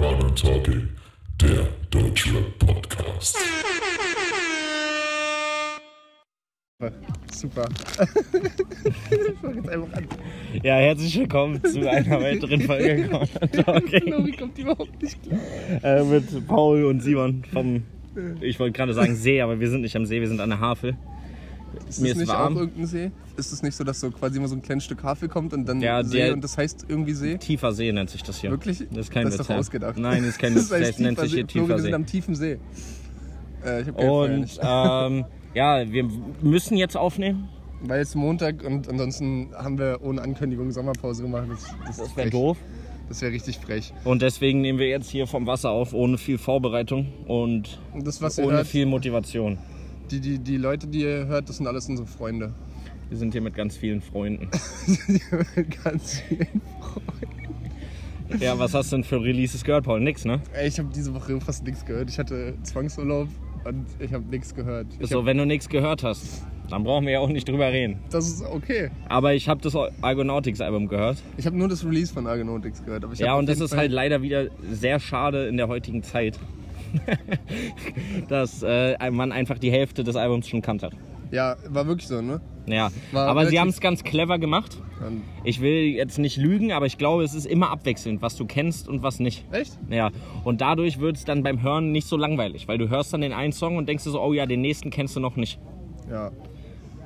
ja. Corner Talking, der Deutschrap Podcast. Super. ich fang jetzt einfach an. Ja, herzlich willkommen zu einer weiteren Folge Corner Talking Flori kommt überhaupt nicht klar. äh, mit Paul und Simon vom, ich wollte gerade sagen See, aber wir sind nicht am See, wir sind an der Havel. Ist Mir das ist nicht warm. auch irgendein See? Ist es nicht so, dass so quasi immer so ein kleines Stück Havel kommt und dann Ja, See und das heißt irgendwie See? Tiefer See nennt sich das hier. Wirklich? Das ist kein das ist Witz, doch ja. ausgedacht. Nein, das ist kein Witz, das heißt das nennt sich hier See. Tiefer wir sind See. am tiefen See. Äh, ich hab Und ähm, ja, wir müssen jetzt aufnehmen. Weil es Montag und ansonsten haben wir ohne Ankündigung Sommerpause gemacht. Das, das, Das wäre doof. Das wäre richtig frech. Und deswegen nehmen wir jetzt hier vom Wasser auf, ohne viel Vorbereitung und das, ohne hört, viel Motivation. Die, die, die Leute, die ihr hört, das sind alles unsere Freunde. Wir sind hier mit ganz vielen Freunden. Ganz viel. Ja, was hast du denn für Releases gehört, Paul? Nix, ne? Ey, ich habe diese Woche fast nichts gehört. Ich hatte Zwangsurlaub und ich habe nichts gehört. Ich So, hab, wenn du nichts gehört hast, dann brauchen wir ja auch nicht drüber reden. das ist okay. Aber ich habe das Argonautics-Album gehört. Ich habe nur das Release von Argonautics gehört. Ja, und das ist Fall- halt leider wieder sehr schade in der heutigen Zeit. dass äh, man einfach die Hälfte des Albums schon kannte. Ja, war wirklich so, ne? Ja, War aber sie haben es ganz clever gemacht. Ich will jetzt nicht lügen, aber ich glaube, es ist immer abwechselnd, was du kennst und was nicht. echt? Ja, und dadurch wird es dann beim Hören nicht so langweilig, weil du hörst dann den einen Song und denkst dir so, oh ja, den nächsten kennst du noch nicht. Ja.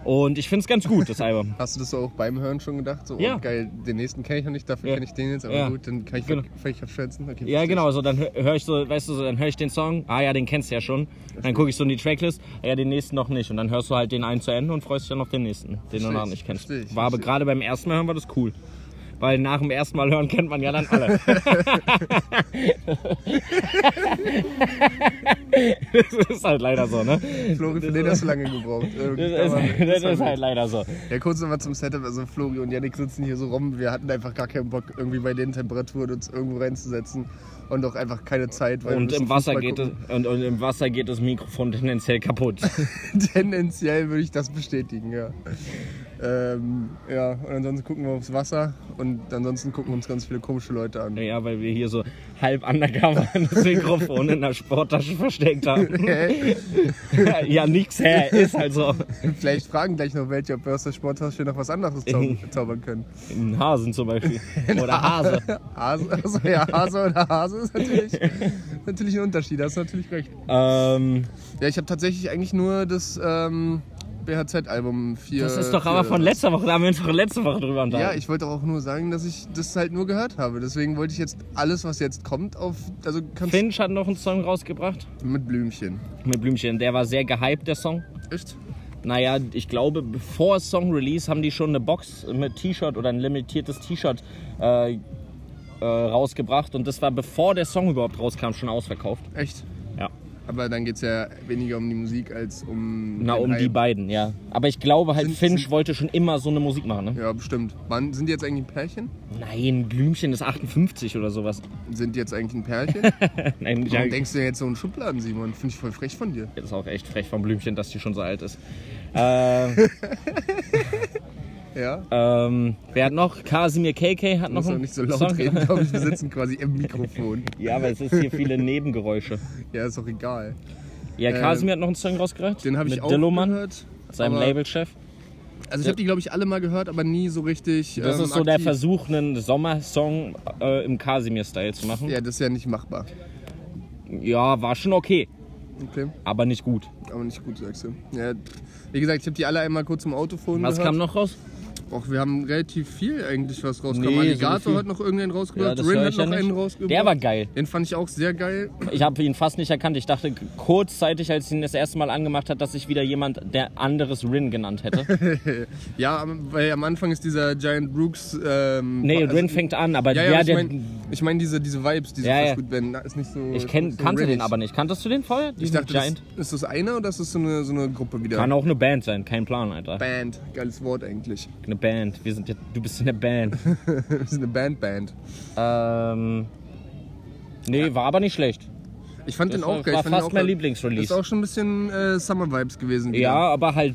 Und ich finde es ganz gut, das Album. Hast du das auch beim Hören schon gedacht? So, Ja. oh, geil, den nächsten kenne ich noch nicht, dafür Ja. kenne ich den jetzt. Aber Ja. gut, dann kann ich Genau. vielleicht abschätzen. Okay, Ja, verstehe genau, so dann höre hör ich so, weißt du, so, dann höre ich den Song, ah ja, den kennst du ja schon. Dann gucke ich so in die Tracklist, ah ja, den nächsten noch nicht. Und dann hörst du halt den einen zu Ende und freust dich dann auf den nächsten, den du Versteh noch ich, nicht kennst. versteh ich, War aber gerade beim ersten Mal hören war das cool. Weil nach dem ersten Mal hören kennt man ja dann alle. das ist halt leider so, ne? Flori, für den hast du lange gebraucht. Das ist, das war ist gut. halt leider so. Ja, kurz nochmal zum Setup. Also Flori und Yannick sitzen hier so rum. Wir hatten einfach gar keinen Bock, irgendwie bei den Temperaturen uns irgendwo reinzusetzen. Und auch einfach keine Zeit. Weil Und im, Wasser Fußball geht es, und, und im Wasser geht das Mikrofon tendenziell kaputt. Tendenziell würde ich das bestätigen, ja. Ähm, ja, und ansonsten gucken wir aufs Wasser und ansonsten gucken uns ganz viele komische Leute an. Ja, weil wir hier so halb undercover das Mikrofon in der Sporttasche versteckt haben. ja, nix, hä? Ist halt so. Vielleicht fragen gleich noch welche, ob wir aus der Sporttasche noch was anderes zau zaubern können. Ein Hasen zum Beispiel. Oder Hase. Hase, also ja, Hase oder Hase ist natürlich, natürlich ein Unterschied, da hast du natürlich recht. Ähm, Ja, ich habe tatsächlich eigentlich nur das ähm, BHZ-Album 4. das ist doch aber von letzter Woche, da haben wir uns doch letzte Woche drüber Ja, unterhalten. ich wollte auch nur sagen, dass ich das halt nur gehört habe. Deswegen wollte ich jetzt alles, was jetzt kommt, auf. Also Finch hat noch einen Song rausgebracht mit Blümchen. mit Blümchen. Der war sehr gehypt, der Song. Echt? Naja, ich glaube, bevor Song-Release haben die schon eine Box mit T-Shirt oder ein limitiertes T-Shirt äh, äh, rausgebracht. Und das war bevor der Song überhaupt rauskam, schon ausverkauft. Echt? Ja. Aber dann geht es ja weniger um die Musik als um. Na, um die Hype. beiden, ja. Aber ich glaube halt, Sind- Finch sind- wollte schon immer so eine Musik machen, ne? Ja, bestimmt. Wann, sind die jetzt eigentlich ein Pärchen? Nein, Blümchen ist 58 oder sowas. Sind die jetzt eigentlich ein Pärchen? Nein, Warum ja, denkst du jetzt so einen Schubladen, Simon? Finde ich voll frech von dir. das ist auch echt frech vom Blümchen, dass die schon so alt ist. Ähm, Ja? ähm, wer hat noch? Kasimir KK hat noch doch einen nicht so laut Song. reden, glaube ich. Wir sitzen quasi im Mikrofon. Ja, aber es ist hier viele Nebengeräusche. Ja, ist doch egal. Ja, Ähm, Kasimir hat noch einen Song rausgebracht. Den habe ich auch Dilloman, gehört. seinem Labelchef. Also ich habe die, glaube ich, alle mal gehört, aber nie so richtig. Das ähm, ist so der aktiv. Versuch, einen Sommersong äh, im Kasimir-Style zu machen. Ja, das ist ja nicht machbar. Ja, war schon okay, Okay, aber nicht gut. aber nicht gut, sagst du. Ja, wie gesagt, ich habe die alle einmal kurz im Autophon Was gehört. kam noch raus? Och, wir haben relativ viel eigentlich was rausgekommen. Nee, so Alligator viel- hat noch irgendeinen Ja, rausgebracht. das Rin hat ich ja noch einen rausgebracht. Der war geil. Den fand ich auch sehr geil. Ich habe ihn fast nicht erkannt. Ich dachte kurzzeitig, als ich ihn das erste Mal angemacht hat, dass sich wieder jemand, der anderes Rin genannt hätte. Ja, weil am Anfang ist dieser Giant Brooks. Ähm, Nee, also- Rin fängt an, aber Ja, der, ja, ich der, meine ich mein diese, diese Vibes, diese Ja, ja, ja. gut werden. Ist nicht so. ich kenn, so kannte den aber nicht. Kanntest du den vorher? Ich dachte, das, Giant? ist das einer oder ist das so eine, so eine Gruppe wieder? Kann auch eine Band sein, kein Plan, Alter. Band. Geiles Wort eigentlich. Eine Band. Wir sind ja, du bist in der Band. Das ist eine Band-Band. ähm, nee, war aber nicht schlecht. Ich fand Das den war- auch geil. war fast auch mein. Lieblingsrelease. Ist auch schon ein bisschen äh, Summer-Vibes gewesen. Wieder. Ja, aber halt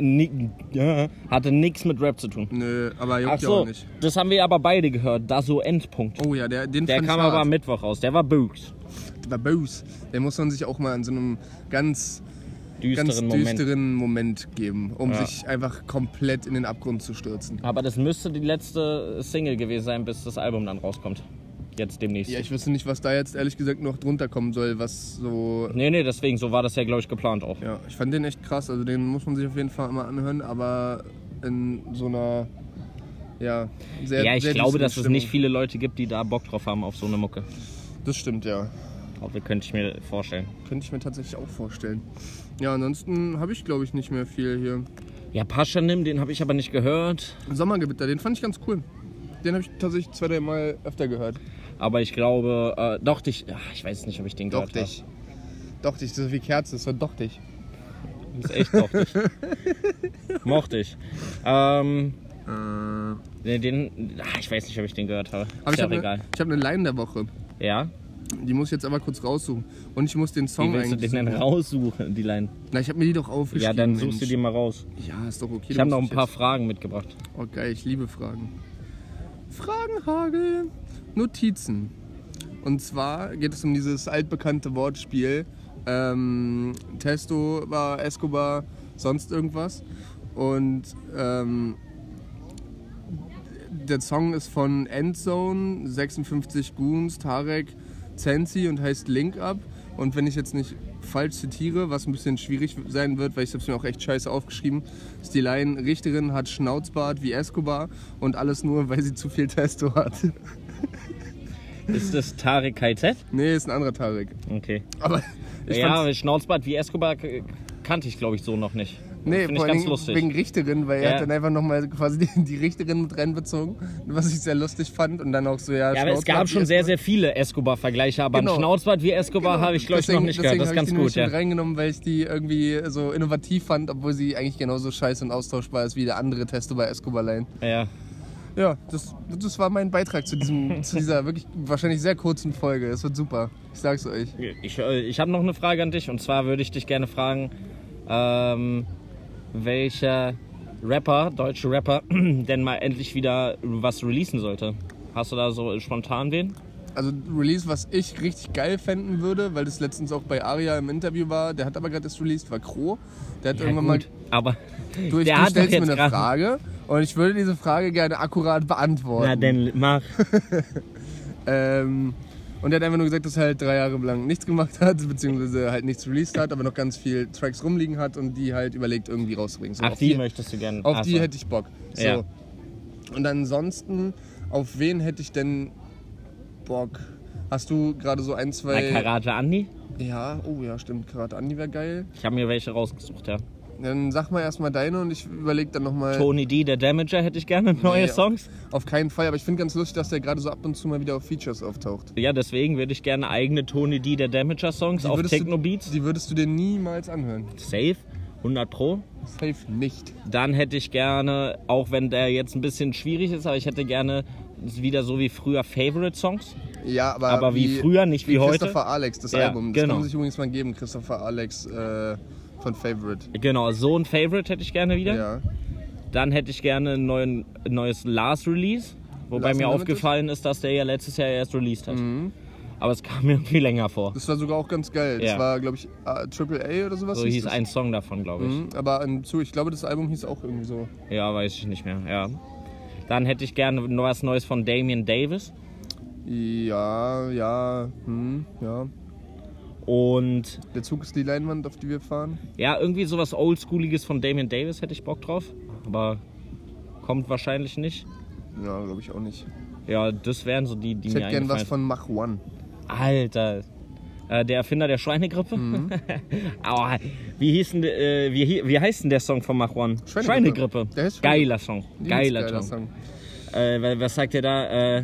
äh, ja, hatte nichts mit Rap zu tun. Nö, aber juckt Ach ja so, auch nicht. das haben wir aber beide gehört. Da so Endpunkt. Oh ja, der, den Der kam aber am Mittwoch raus. Der war Books. Der Bose. Den muss man sich auch mal in so einem ganz, Düsteren ganz Moment. düsteren Moment geben, um Ja. sich einfach komplett in den Abgrund zu stürzen. Aber das müsste die letzte Single gewesen sein, bis das Album dann rauskommt. Jetzt demnächst. Ja, ich wüsste nicht, was da jetzt ehrlich gesagt noch drunter kommen soll, was so. nee, nee, deswegen, so war das ja, glaube ich, geplant auch. Ja, ich fand den echt krass. Also den muss man sich auf jeden Fall mal anhören, aber in so einer. Ja, sehr Ja, ich glaube, dass es Stimmung. nicht viele Leute gibt, die da Bock drauf haben auf so eine Mucke. Das stimmt, ja. Aber könnte ich mir vorstellen. Könnte ich mir tatsächlich auch vorstellen. Ja, ansonsten habe ich, glaube ich, nicht mehr viel hier. Ja, Paschanim, den habe ich aber nicht gehört. Sommergewitter, den fand ich ganz cool. Den habe ich tatsächlich zwei, drei Mal öfter gehört. Aber ich glaube, äh, doch dich. ach, Ich weiß nicht, ob ich den Doch gehört dich. Doch dich, so wie Kerze, das war doch dich. habe. Das ist echt doch dich. Mochte ich. Ähm, Äh, den. ach, ich weiß nicht, ob ich den gehört habe. aber Ist ich ja habe egal. eine, ich hab eine Line der Woche. Ja? Die muss ich jetzt aber kurz raussuchen. Und ich muss den Wie Song willst du den denn suchen. raussuchen, die Line? Na, ich habe mir die doch aufgeschrieben. Ja, dann suchst du Mensch. die mal raus. Ja, ist doch okay. Ich du habe noch ein paar dich Fragen mitgebracht. Jetzt. Oh, geil, ich liebe Fragen. Fragenhagel. Notizen. Und zwar geht es um dieses altbekannte Wortspiel. Ähm, Testo war Escobar, sonst irgendwas. Und ähm, der Song ist von Endzone, 56 Goons, Tarek, Zensi und heißt Link Up. Und wenn ich jetzt nicht falsch zitiere, was ein bisschen schwierig sein wird, weil ich habe es mir auch echt scheiße aufgeschrieben, ist die Line, Richterin hat Schnauzbart wie Escobar und alles nur, weil sie zu viel Testo hat. Ist das Tarek KZ? nee, ist ein anderer Tarek. Okay. Aber ich ja, Schnauzbart wie Escobar kannte ich, glaube ich, so noch nicht. Nee, vor lustig. wegen Richterin, weil Ja. er hat dann einfach nochmal quasi die, die Richterin mit reinbezogen, was ich sehr lustig fand. Und dann auch so, ja, Ja, aber es gab schon sehr, sehr viele Escobar-Vergleiche, aber Genau. ein Schnauzbart wie Escobar habe ich, glaube ich, noch nicht gehört. Das ist ganz ich gut, ja. reingenommen, weil ich die irgendwie so innovativ fand, obwohl sie eigentlich genauso scheiße und austauschbar ist wie der andere Testo bei Escobar Line. ja. Ja, das, das war mein Beitrag zu, diesem, zu dieser wirklich wahrscheinlich sehr kurzen Folge. Es wird super. Ich sag's euch. Ich, äh, ich habe noch eine Frage an dich und zwar würde ich dich gerne fragen, ähm, welcher Rapper, deutsche Rapper, denn mal endlich wieder was releasen sollte. Hast du da so spontan wen? Also Release, was ich richtig geil fänden würde, weil das letztens auch bei Aria im Interview war, der hat aber gerade das released, war Kro. Der hat irgendwann mal aber Du, ich, der du hat stellst mir eine Frage und ich würde diese Frage gerne akkurat beantworten. Na denn mach. Ähm, und er hat einfach nur gesagt, dass er halt drei Jahre lang nichts gemacht hat, beziehungsweise halt nichts released hat, aber noch ganz viel Tracks rumliegen hat und die halt überlegt, irgendwie rauszubringen. So, Ach, auf die möchtest du gerne. auf Ach die hätte ich Bock. So. Ja. Und ansonsten, auf wen hätte ich denn Bock? Hast du gerade so ein, zwei. Karate Andi? ja, oh ja, stimmt. Karate Andi wäre geil. Ich habe mir welche rausgesucht, ja. Dann sag mal erstmal deine und ich überlege dann nochmal. Tony D, der Damager, hätte ich gerne neue Nee, Songs. Auf keinen Fall, aber ich finde ganz lustig, dass der gerade so ab und zu mal wieder auf Features auftaucht. Ja, deswegen würde ich gerne eigene Tony D, der Damager Songs Die auf Techno du, Beats. Die würdest du dir niemals anhören. Safe, 100 Pro. Safe nicht. Dann hätte ich gerne, auch wenn der jetzt ein bisschen schwierig ist, aber ich hätte gerne wieder so wie früher Favorite Songs. Ja, aber, Aber wie früher, nicht wie heute? Christopher Alex, das Ja, Album. Das genau. kann man sich übrigens mal geben, Christopher Alex äh, von Favorite. Genau, so ein Favorite hätte ich gerne wieder. Ja. Dann hätte ich gerne ein neuen, neues Last Release. Wobei Last mir Unlimited? aufgefallen ist, dass der ja letztes Jahr erst released hat. Aber es kam mir viel länger vor. Das war sogar auch ganz geil. Das Ja. war, glaube ich, Triple A oder sowas. So hieß das. ein Song davon, glaube ich. Mhm, aber zu, ich glaube, das Album hieß auch irgendwie so. Ja, weiß ich nicht mehr. Ja. Dann hätte ich gerne was Neues von Damian Davis. Ja, ja, hm, ja. Und Der Zug ist die Leinwand, auf die wir fahren. ja, irgendwie sowas Oldschooliges von Damian Davis hätte ich Bock drauf. Aber Kommt wahrscheinlich nicht. Ja, glaube ich auch nicht. Ja, das wären so die, die Ich mir hätte gern was von Mach One. Alter. Äh, der Erfinder der Schweinegrippe? Mhm. Aua, wie, hieß denn, äh, wie, wie heißt denn der Song von Mach One? Schweinegrippe. Der heißt Geiler Song. Übelst Geiler, Song. Äh, wa- was sagt der da?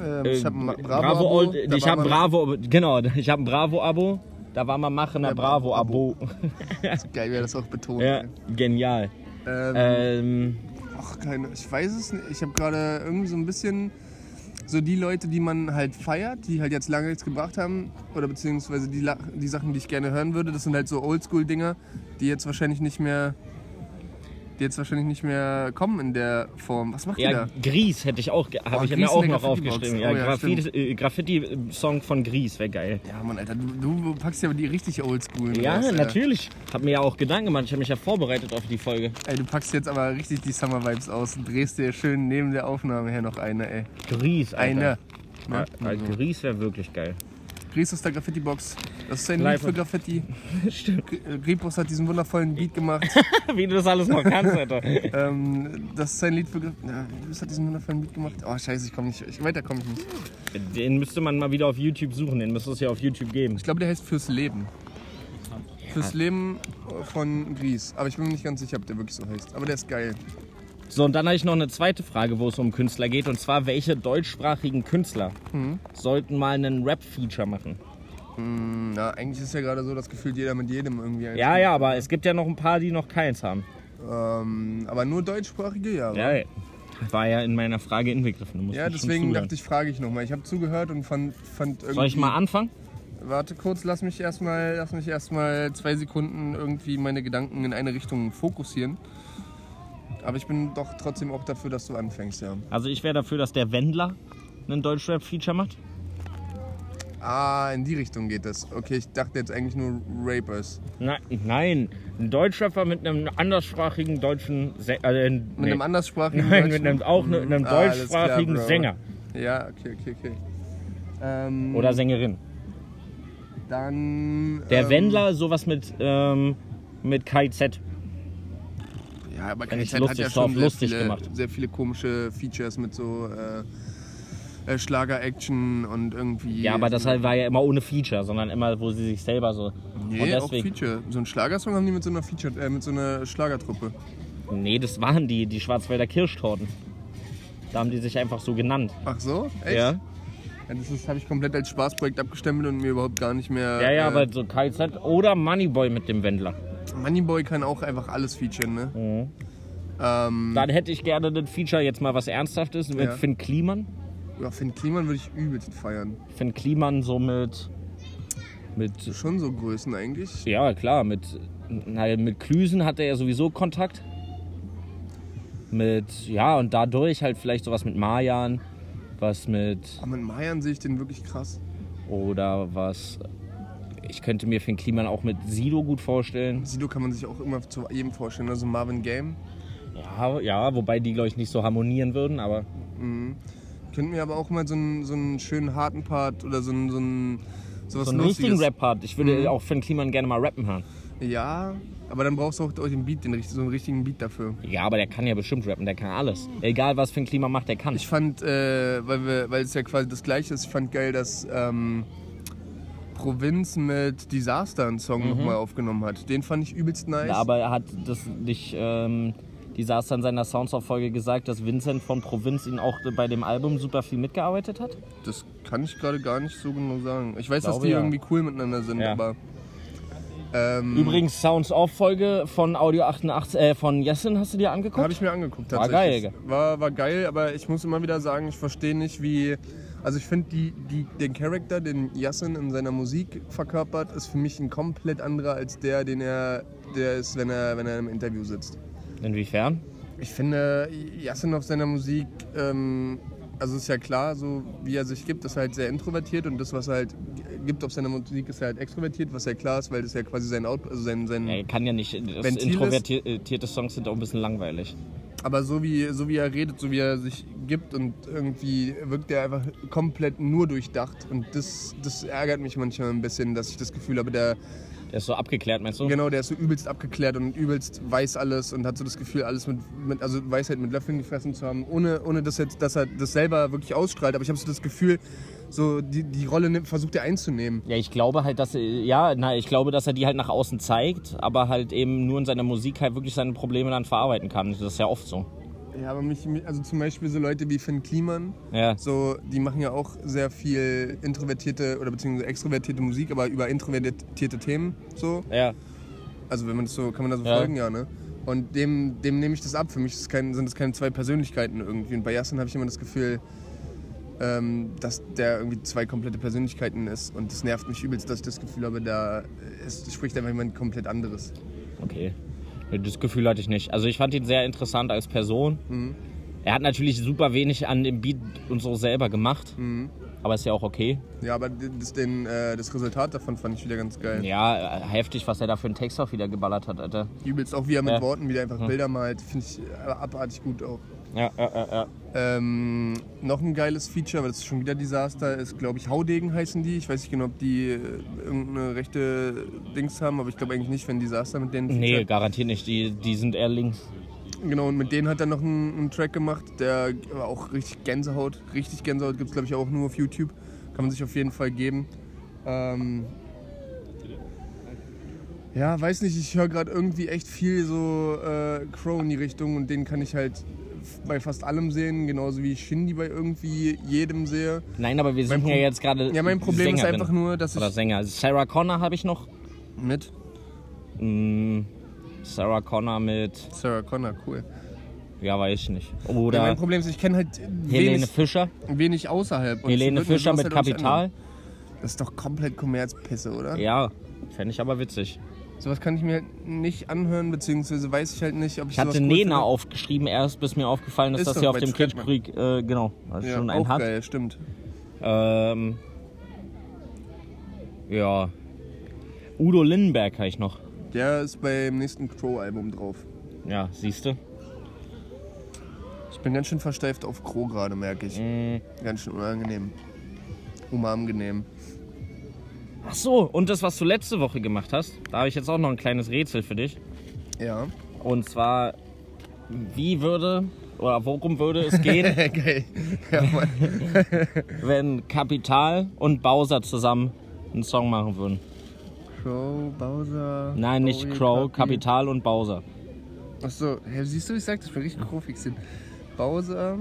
Äh, Ähm, ich habe ein Bravo, Bravo, ich habe Bravo, genau, ich habe ein Bravo-Abo. Da war mal machen, ein Ja, Bravo-Abo. Geil, wer das auch betont. ja, genial. Ähm, Ähm, Ach, keine, ich weiß es nicht. Ich habe gerade irgendwie so ein bisschen so die Leute, die man halt feiert, die halt jetzt lange nichts gebracht haben, oder beziehungsweise die, die Sachen, die ich gerne hören würde, das sind halt so Oldschool-Dinger, die jetzt wahrscheinlich nicht mehr, jetzt wahrscheinlich nicht mehr kommen in der Form. Was macht ja, da? Gries hätte ich auch, habe Oh, ich Gries mir auch noch aufgeschrieben. Oh Ja, ja, Graffiti- äh, Graffiti-Song von Gries wäre geil. Ja, Mann, Alter, du, du packst ja aber die richtig Oldschool. Ja, raus, natürlich. Hab mir ja auch Gedanken gemacht. Ich habe mich ja vorbereitet auf die Folge. Ey, du packst jetzt aber richtig die Summer-Vibes aus und drehst dir schön neben der Aufnahme her noch eine, ey. Gries, Alter. Eine. Ja, Ne? also Gries wäre wirklich geil. Gries aus der Graffiti-Box. Das ist ein Live- Lied für Graffiti. Stimmt. Ripos hat diesen wundervollen Beat gemacht. Wie du das alles noch kannst, Alter. ähm, das ist ein Lied für Graffiti. Ja, Ripos hat diesen wundervollen Beat gemacht. Oh, scheiße, ich komme nicht. Ich, weiter komme ich nicht. Den müsste man mal wieder auf YouTube suchen. Den müsste es ja auf YouTube geben. Ich glaube, der heißt Fürs Leben. Fürs Leben von Gries. Aber ich bin mir nicht ganz sicher, ob der wirklich so heißt. Aber der ist geil. So, und dann habe ich noch eine zweite Frage, wo es um Künstler geht. Und zwar, welche deutschsprachigen Künstler Mhm. sollten mal einen Rap-Feature machen? Hm, Na, eigentlich ist ja gerade so, dass gefühlt jeder mit jedem irgendwie. Ja, macht. ja, aber es gibt ja noch ein paar, die noch keins haben. Ähm, aber nur deutschsprachige, ja. Ja, ja. war ja in meiner Frage inbegriffen. Du musst Ja, deswegen dachte ich, frage ich nochmal. Ich habe zugehört und fand, fand irgendwie. Soll ich mal anfangen? Warte kurz, lass mich erstmal, lass mich erstmal zwei Sekunden irgendwie meine Gedanken in eine Richtung fokussieren. Aber ich bin doch trotzdem auch dafür, dass du anfängst, ja. Also ich wäre dafür, dass der Wendler einen Deutschrap-Feature macht. Ah, in die Richtung geht das. Okay, ich dachte jetzt eigentlich nur Rapers. Nein, nein, ein Deutschrapper mit einem anderssprachigen deutschen Sä äh, nee. Mit einem anderssprachigen Nein, mit einem, auch ne- einem. Ah, klar, deutschsprachigen Bro. Sänger Ja, okay, okay, okay. Ähm, oder Sängerin. Dann. Der ähm, Wendler, sowas mit, ähm, mit KZ. Ja, aber Wenn ich KZ hat lustig ja schon sehr lustig viele, gemacht. sehr viele komische Features mit so äh, äh, Schlager-Action und irgendwie. Ja, aber das halt war ja immer ohne Feature, sondern immer, wo sie sich selber so. Nee, und auch deswegen. Feature. So einen Schlagersong haben die mit so einer Feature, äh, mit so einer Schlagertruppe. Nee, das waren die, die Schwarzwälder Kirschtorten. Da haben die sich einfach so genannt. Ach so? Echt? Ja. ja das ist- habe ich komplett als Spaßprojekt abgestempelt und mir überhaupt gar nicht mehr. Ja, ja, äh, aber so KZ oder Moneyboy mit dem Wendler. Moneyboy kann auch einfach alles featuren, ne? Mhm. Ähm, Dann hätte ich gerne den Feature jetzt mal was Ernsthaftes mit Ja. Finn Kliman. ja, Finn Kliman würde ich übelst feiern. Finn Kliman so mit. Mit. Schon so Größen eigentlich. Ja, klar, mit. Na, mit Klüsen hat er ja sowieso Kontakt. Mit. Ja, und dadurch halt vielleicht sowas mit Mayan. Was mit. Aber mit Mayan sehe ich den wirklich krass. Oder was. Ich könnte mir Finn Kliman auch mit Sido gut vorstellen. Sido kann man sich auch immer zu jedem vorstellen. Also Marvin Game. Ja, ja wobei die, glaube ich, nicht so harmonieren würden, aber. Mhm. Könnten wir aber auch mal so einen, so einen schönen harten Part oder so einen, so einen So einen richtigen. Rap-Part. Ich würde Mhm. auch Finn Kliman gerne mal rappen hören. Ja, aber dann brauchst du auch den Beat, den, so einen richtigen Beat dafür. Ja, aber der kann ja bestimmt rappen, der kann alles. Egal, was Finn Kliman macht, der kann. Ich fand, äh, weil, wir, weil es ja quasi das gleiche ist, ich fand geil, dass ähm, Provinz mit Disaster einen Song nochmal aufgenommen hat. Den fand ich übelst nice. Mhm. Ja, aber er hat das nicht. Ähm, Disaster in seiner Soundsoft-Folge gesagt, dass Vincent von Provinz ihn auch bei dem Album super viel mitgearbeitet hat? das kann ich gerade gar nicht so genau sagen. Ich weiß, dass Glaube, die ja. irgendwie cool miteinander sind, Ja. aber. Ähm, Übrigens, Sounds Off-Folge von Audio 88, äh, von Jessin hast du dir angeguckt? Habe ich mir angeguckt. War tatsächlich. geil. War, war geil, aber ich muss immer wieder sagen, ich verstehe nicht, wie. Also ich finde, die, die, den Charakter, den Yassin in seiner Musik verkörpert, ist für mich ein komplett anderer als der, den er der ist, wenn er, wenn er im Interview sitzt. Inwiefern? Ich finde, Yassin auf seiner Musik, ähm, also ist ja klar, so wie er sich gibt, ist er halt sehr introvertiert und das, was er halt gibt auf seiner Musik, ist er halt extrovertiert, was ja klar ist, weil das ja quasi sein Out, also sein, sein Er kann ja nicht. Introvertierte Songs sind auch ein bisschen langweilig. Aber so wie, so wie er redet, so wie er sich gibt und irgendwie wirkt er einfach komplett nur durchdacht. Und das, das ärgert mich manchmal ein bisschen, dass ich das Gefühl habe, der, Der ist so abgeklärt, meinst du? Genau, der ist so übelst abgeklärt und übelst weiß alles und hat so das Gefühl, alles mit, mit also Weisheit mit Löffeln gefressen zu haben, ohne, ohne dass, jetzt, dass er das selber wirklich ausstrahlt. Aber ich habe so das Gefühl, so die, die Rolle nimmt, versucht er einzunehmen. Ja, ich glaube halt, dass er, ja, na, ich glaube, dass er die halt nach außen zeigt, aber halt eben nur in seiner Musik halt wirklich seine Probleme dann verarbeiten kann. Das ist ja oft so. Ja, aber mich, also zum Beispiel so Leute wie Finn Kliman, Ja. so, die machen ja auch sehr viel introvertierte oder beziehungsweise extrovertierte Musik, aber über introvertierte Themen so. Ja. Also wenn man das so, kann man das so Ja. folgen, ja, ne? Und dem, dem nehme ich das ab. Für mich kein, sind das keine zwei Persönlichkeiten irgendwie. Und bei Yassin habe ich immer das Gefühl, dass der irgendwie zwei komplette Persönlichkeiten ist. Und das nervt mich übelst, dass ich das Gefühl habe, da ist, spricht einfach jemand komplett anderes. Okay. Das Gefühl hatte ich nicht. Also ich fand ihn sehr interessant als Person. Mhm. Er hat natürlich super wenig an dem Beat und so selber gemacht. Mhm. Aber ist ja auch okay. Ja, aber das, den, äh, das Resultat davon fand ich wieder ganz geil. Ja, äh, heftig, was er da für einen Text auch wieder geballert hat, Alter. Übelst auch wie er mit Ja. Worten wieder einfach Bilder malt. Finde ich äh, abartig gut auch. Ja, ja, ja, ja. Ähm, noch ein geiles Feature, aber das ist schon wieder Desaster, ist glaube ich Haudegen heißen die. Ich weiß nicht genau, ob die äh, irgendeine rechte Dings haben, aber ich glaube eigentlich nicht, wenn Desaster mit denen Nee, featured. garantiert nicht. Die, die sind eher links. Genau, und mit denen hat er noch einen, einen Track gemacht, der war auch richtig Gänsehaut. Richtig Gänsehaut gibt es glaube ich auch nur auf YouTube. Kann man sich auf jeden Fall geben. Ähm, ja, weiß nicht, ich höre gerade irgendwie echt viel so äh, Crow in die Richtung und den kann ich halt bei fast allem sehen, genauso wie ich Shindy bei irgendwie jedem sehe. Nein, aber wir Pro- ja jetzt gerade. Ja, mein Problem Sängerin ist einfach nur, dass Oder ich Sänger. Also Sarah Connor habe ich noch. mit Mm, Sarah Connor mit. Sarah Connor, cool. Ja, weiß ich nicht. Ja, Oder mein Problem ist, ich kenne halt Helene wenig, Fischer. wenig außerhalb. Und Helene Fischer mit halt Kapital. Das ist doch komplett Kommerzpisse, oder? Ja, fände ich aber witzig. Sowas kann ich mir halt nicht anhören, beziehungsweise weiß ich halt nicht, ob ich Ich hatte cool Nena finde. aufgeschrieben erst, bis mir aufgefallen ist, Ist dass sie auf dem Kitschkrieg, äh, genau, also ja, schon einen auch hat. geil, stimmt. Ähm, ja. Udo Lindenberg habe ich noch. Der ist beim nächsten Crow-Album drauf. Ja, siehst du? Ich bin ganz schön versteift auf Crow gerade, merke ich. Mm. Ganz schön unangenehm. Unangenehm. Ach so, und das, was du letzte Woche gemacht hast, da habe ich jetzt auch noch ein kleines Rätsel für dich. Ja. Und zwar, wie würde oder worum würde es gehen, geil. Ja, Mann. wenn Kapital und Bowser zusammen einen Song machen würden? Crow, Bowser. Nein, nicht Bowie, Crow, Kapi. Kapital und Bowser. Achso, hey, siehst du, ich sag, das bin richtig Crow-fixiert. Bowser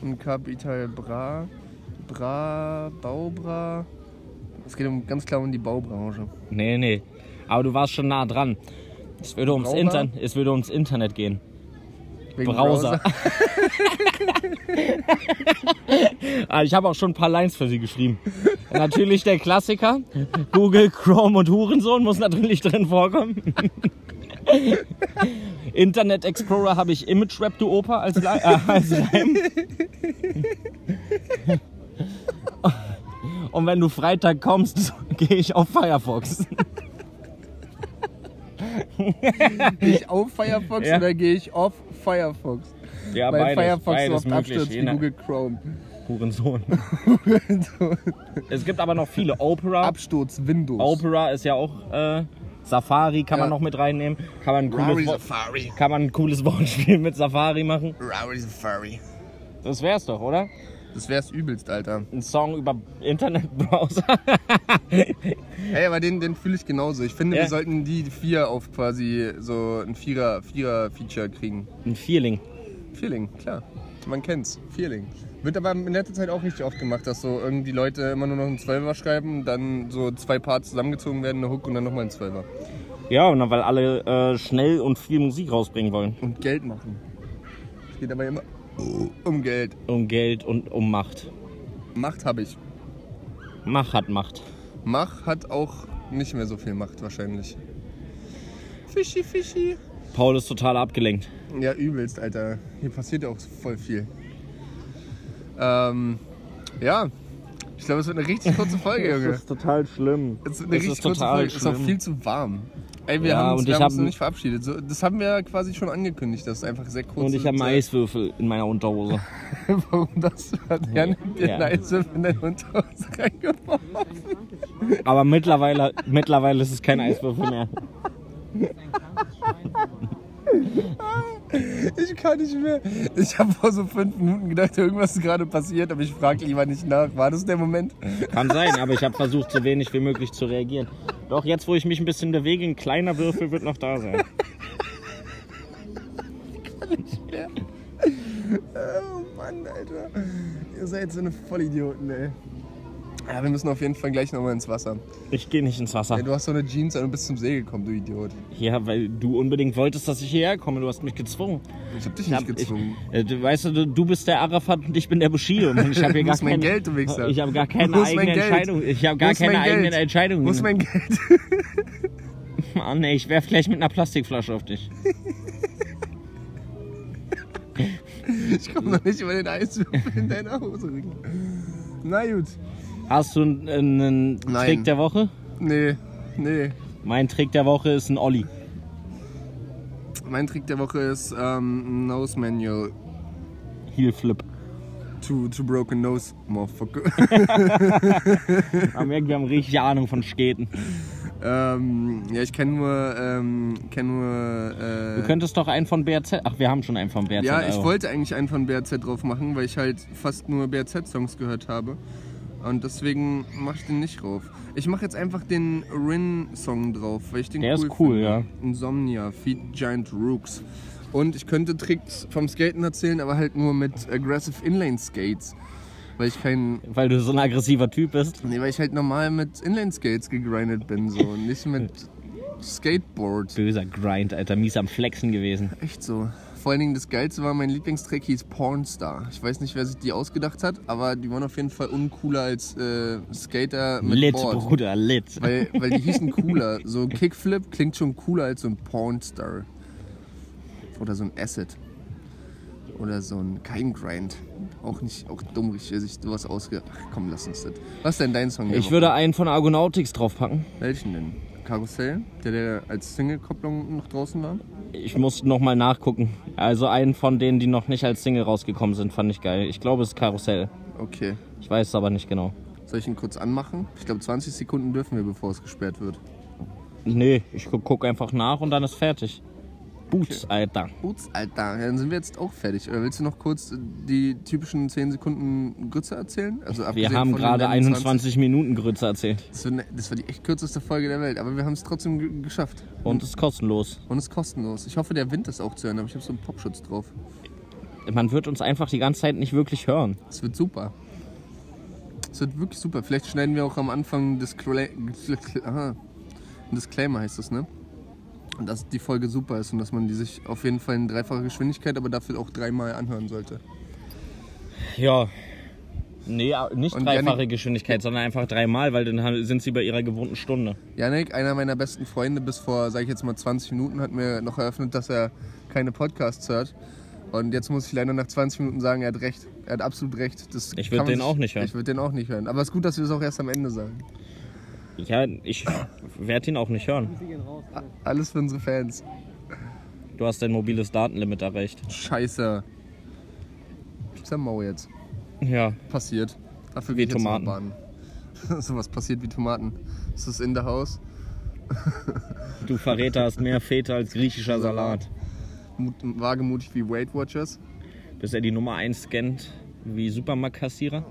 und Capital Bra. Bra, Baubra. Es geht um, ganz klar um die Baubranche. Nee, nee. Aber du warst schon nah dran. Es würde ums, Browser? Inter es würde ums Internet gehen. Wegen Browser. Ah, ich habe auch schon ein paar Lines für sie geschrieben. natürlich der Klassiker. Google, Chrome und Hurensohn muss natürlich drin vorkommen. Internet Explorer habe ich Image Rap du Opa als, äh, als Reim. Und wenn du Freitag kommst, gehe ich auf Firefox. Gehe ich auf Firefox Ja. oder gehe ich auf Firefox? Ja, Weil Firefox so beides oft möglich, abstürzt wie Google Chrome. Hurensohn. es gibt aber noch viele. Opera. Absturz Windows. Opera ist ja auch äh, Safari kann man Ja. noch mit reinnehmen. Kann man ein cooles, Wort, Safari. kann man ein cooles Wortspiel mit Safari machen. Rari Safari. Das wär's doch, oder? Das wär's übelst, Alter. Ein Song über Internetbrowser. Ey, aber den, den fühle ich genauso. Ich finde, Ja. wir sollten die vier auf quasi so ein Vierer, Vierer-Feature kriegen. ein Feeling. Feeling, klar. Man kennt's. Feeling. Wird aber in letzter Zeit auch richtig oft gemacht, dass so irgendwie Leute immer nur noch einen Zwölfer schreiben, dann so zwei Parts zusammengezogen werden, eine Hook und dann nochmal ein Zwölfer. Ja, dann, weil alle äh, schnell und viel Musik rausbringen wollen. Und Geld machen. Es geht aber immer um Geld. Um Geld und um Macht. Macht habe ich. Macht hat Macht. Mach hat auch nicht mehr so viel Macht wahrscheinlich. Fischi, Fischi. Paul ist total abgelenkt. Ja, übelst, Alter. Hier passiert ja auch voll viel. Ähm, ja, Ich glaube, es wird eine richtig kurze Folge, Junge. Das ist total schlimm. Es wird eine Das richtig ist kurze total Folge. Es ist auch schlimm. viel zu warm. Ey, wir Ja, haben uns, und wir ich haben uns hab- noch nicht verabschiedet. So, das haben wir ja quasi schon angekündigt, dass es einfach sehr kurz Und ich habe einen Eiswürfel in meiner Unterhose. Warum das? Hat Jan dir Ja. einen Eiswürfel in deine Unterhose reingeworfen? Aber mittlerweile, mittlerweile ist es kein Eiswürfel mehr. Ich kann nicht mehr. Ich habe vor so fünf Minuten gedacht, irgendwas ist gerade passiert, aber ich frage lieber nicht nach. War das der Moment? Kann sein, aber ich habe versucht, so wenig wie möglich zu reagieren. Doch jetzt, wo ich mich ein bisschen bewege, ein kleiner Würfel wird noch da sein. Oh Mann, Alter. Ihr seid so eine Vollidioten, ey. Ja, wir müssen auf jeden Fall gleich nochmal ins Wasser. Ich gehe nicht ins Wasser. Ey, du hast so eine Jeans an und bist zum See gekommen, du Idiot. Ja, weil du unbedingt wolltest, dass ich hierher komme. Du hast mich gezwungen. Ich hab dich Ich nicht hab, gezwungen. Ich, äh, du, weißt du, du bist der Arafat und ich bin der Bushido. Und ich habe hier gar mein keine, Geld, du Wichser? Ich habe gar keine eigene? Entscheidung. Ich habe gar keine Geld? eigenen Entscheidungen. Wo ist mein Geld? Mann, nee, ich werf gleich mit einer Plastikflasche auf dich. Ich komme noch nicht über den Eiswürfel in deine Hose. Na gut. Hast du einen, einen Nein. Trick der Woche? Nee, nee. Mein Trick der Woche ist ein Olli. Mein Trick der Woche ist ähm, Nose Manual Heel Flip. to, to Broken Nose, Motherfucker. Man merkt, wir haben richtig Ahnung von Städten. ähm, ja, ich kenne nur, ähm, kenn nur äh, Du könntest doch einen von BRZ. Ach, wir haben schon einen von BRZ. Ja, ich aber- wollte eigentlich einen von BRZ drauf machen, weil ich halt fast nur BRZ-Songs gehört habe. Und deswegen mache ich den nicht drauf. Ich mache jetzt einfach den Rin-Song drauf, weil ich den Der cool ist cool, finde. ja. Insomnia, Feed Giant Rooks. Und ich könnte Tricks vom Skaten erzählen, aber halt nur mit Aggressive Inline Skates. Weil ich kein. Weil du so ein aggressiver Typ bist. Nee, weil ich halt normal mit Inline Skates gegrindet bin, so. Und nicht mit Skateboard. Böser Grind, Alter. Mies am Flexen gewesen. Echt so. Vor allen Dingen das Geilste war, mein Lieblingstrack hieß Pornstar. Ich weiß nicht, wer sich die ausgedacht hat, aber die waren auf jeden Fall uncooler als äh, Skater mit Lit, Board. Bruder, lit. Weil, weil die hießen cooler. So ein Kickflip klingt schon cooler als so ein Pornstar. Oder so ein Acid. Oder so ein kein Grind. Auch nicht, auch dumm, richtig, wer sich sowas ausgedacht. Ach komm, lass uns das. Was ist denn dein Song? Ich würde einen von Argonautics draufpacken. Welchen denn? Karussell? Der, der als Single-Kopplung noch draußen war? Ich muss nochmal nachgucken. Also einen von denen, die noch nicht als Single rausgekommen sind, fand ich geil. Ich glaube, es ist Karussell. Okay. Ich weiß es aber nicht genau. Soll ich ihn kurz anmachen? Ich glaube, 20 Sekunden dürfen wir, bevor es gesperrt wird. Nee, ich gu guck einfach nach und dann ist fertig. Boots, Alter. Gut, Alter, ja, dann sind wir jetzt auch fertig. Oder willst du noch kurz die typischen 10 Sekunden Grütze erzählen? Also Wir haben gerade 21. 21 Minuten Grütze erzählt. Das war, ne- das war die echt kürzeste Folge der Welt, aber wir haben es trotzdem ge- geschafft. Und es ist kostenlos. Und es ist kostenlos. Ich hoffe, der Wind ist auch zu hören, aber ich habe so einen Popschutz drauf. Man wird uns einfach die ganze Zeit nicht wirklich hören. Es wird super. Es wird wirklich super. Vielleicht schneiden wir auch am Anfang ein Disclaimer heißt das, ne? Und dass die Folge super ist und dass man die sich auf jeden Fall in dreifacher Geschwindigkeit, aber dafür auch dreimal anhören sollte. Ja. Nee, nicht Und dreifache Janik- Geschwindigkeit, sondern einfach dreimal, weil dann sind sie bei ihrer gewohnten Stunde. Janik, einer meiner besten Freunde, bis vor, sag ich jetzt mal, 20 Minuten, hat mir noch eröffnet, dass er keine Podcasts hört. Und jetzt muss ich leider nach 20 Minuten sagen, er hat recht. Er hat absolut recht. Das Ich kann würd man den auch nicht hören. Ich würde den auch nicht hören. Aber es ist gut, dass wir es auch erst am Ende sagen. Ja, ich werde ihn auch nicht hören. Alles für unsere Fans. Du hast dein mobiles Datenlimit erreicht. Scheiße. Zermau jetzt. Ja. Passiert. Dafür Wie Tomaten. Sowas passiert wie Tomaten. Ist das in der Haus? Du Verräter hast mehr Väter als griechischer Salat. Mut, wagemutig wie Weight Watchers. Bis er die Nummer 1 scannt wie Supermarktkassierer.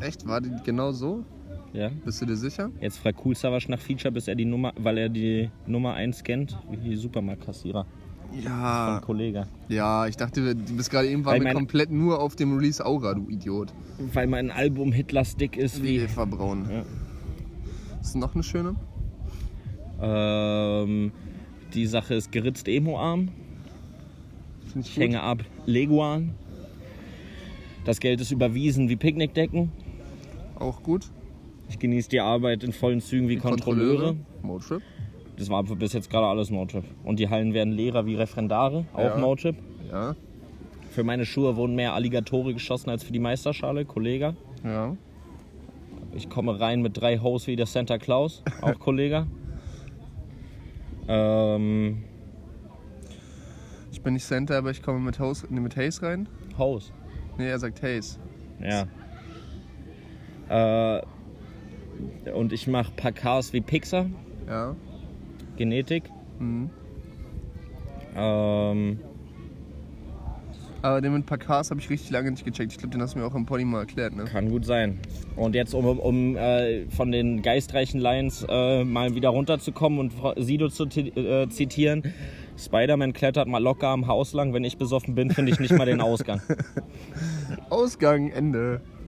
Echt? War die genau so? Ja. Bist du dir sicher? Jetzt fragt Cool Savage nach Feature, bis er die Nummer, weil er die Nummer 1 scannt wie Supermarktkassierer. Ja. Ein Kollege. Ja, ich dachte, du bist gerade eben war Weil mir komplett nur auf dem Release Aura, du Idiot. Weil mein Album Hitlers Dick ist Wie. Eva Braun. Ja. Ist noch eine schöne? Ähm, die Sache ist geritzt Emo-Arm. Ich Ich hänge ab Leguan. Das Geld ist überwiesen wie Picknickdecken. Auch gut. Ich genieße die Arbeit in vollen Zügen wie Kontrolleure. Motrip. Das war bis jetzt gerade alles Motrip. Und die Hallen werden leerer wie Referendare, auch Ja. Motrip. Ja. Für meine Schuhe wurden mehr Alligatore geschossen als für die Meisterschale, Kollege. Ja. Ich komme rein mit drei Hoes wie der Santa Claus, auch Kollege. Ähm, Ich bin nicht Center, aber ich komme mit Haze, nee, mit Haze rein. Hoes. Nee, er sagt Haze. Ja. Äh, und ich mache paar Cars wie Pixar, Ja. Genetik. Mhm. Ähm, Aber den mit Packars habe ich richtig lange nicht gecheckt. Ich glaube, den hast du mir auch im Pony mal erklärt, ne? kann gut sein. Und jetzt, um, um, um äh, von den geistreichen Lines äh, mal wieder runterzukommen und Sido zu äh, zitieren. Spider-Man klettert mal locker am Haus lang. Wenn ich besoffen bin, finde ich nicht mal den Ausgang. Ausgang, Ende.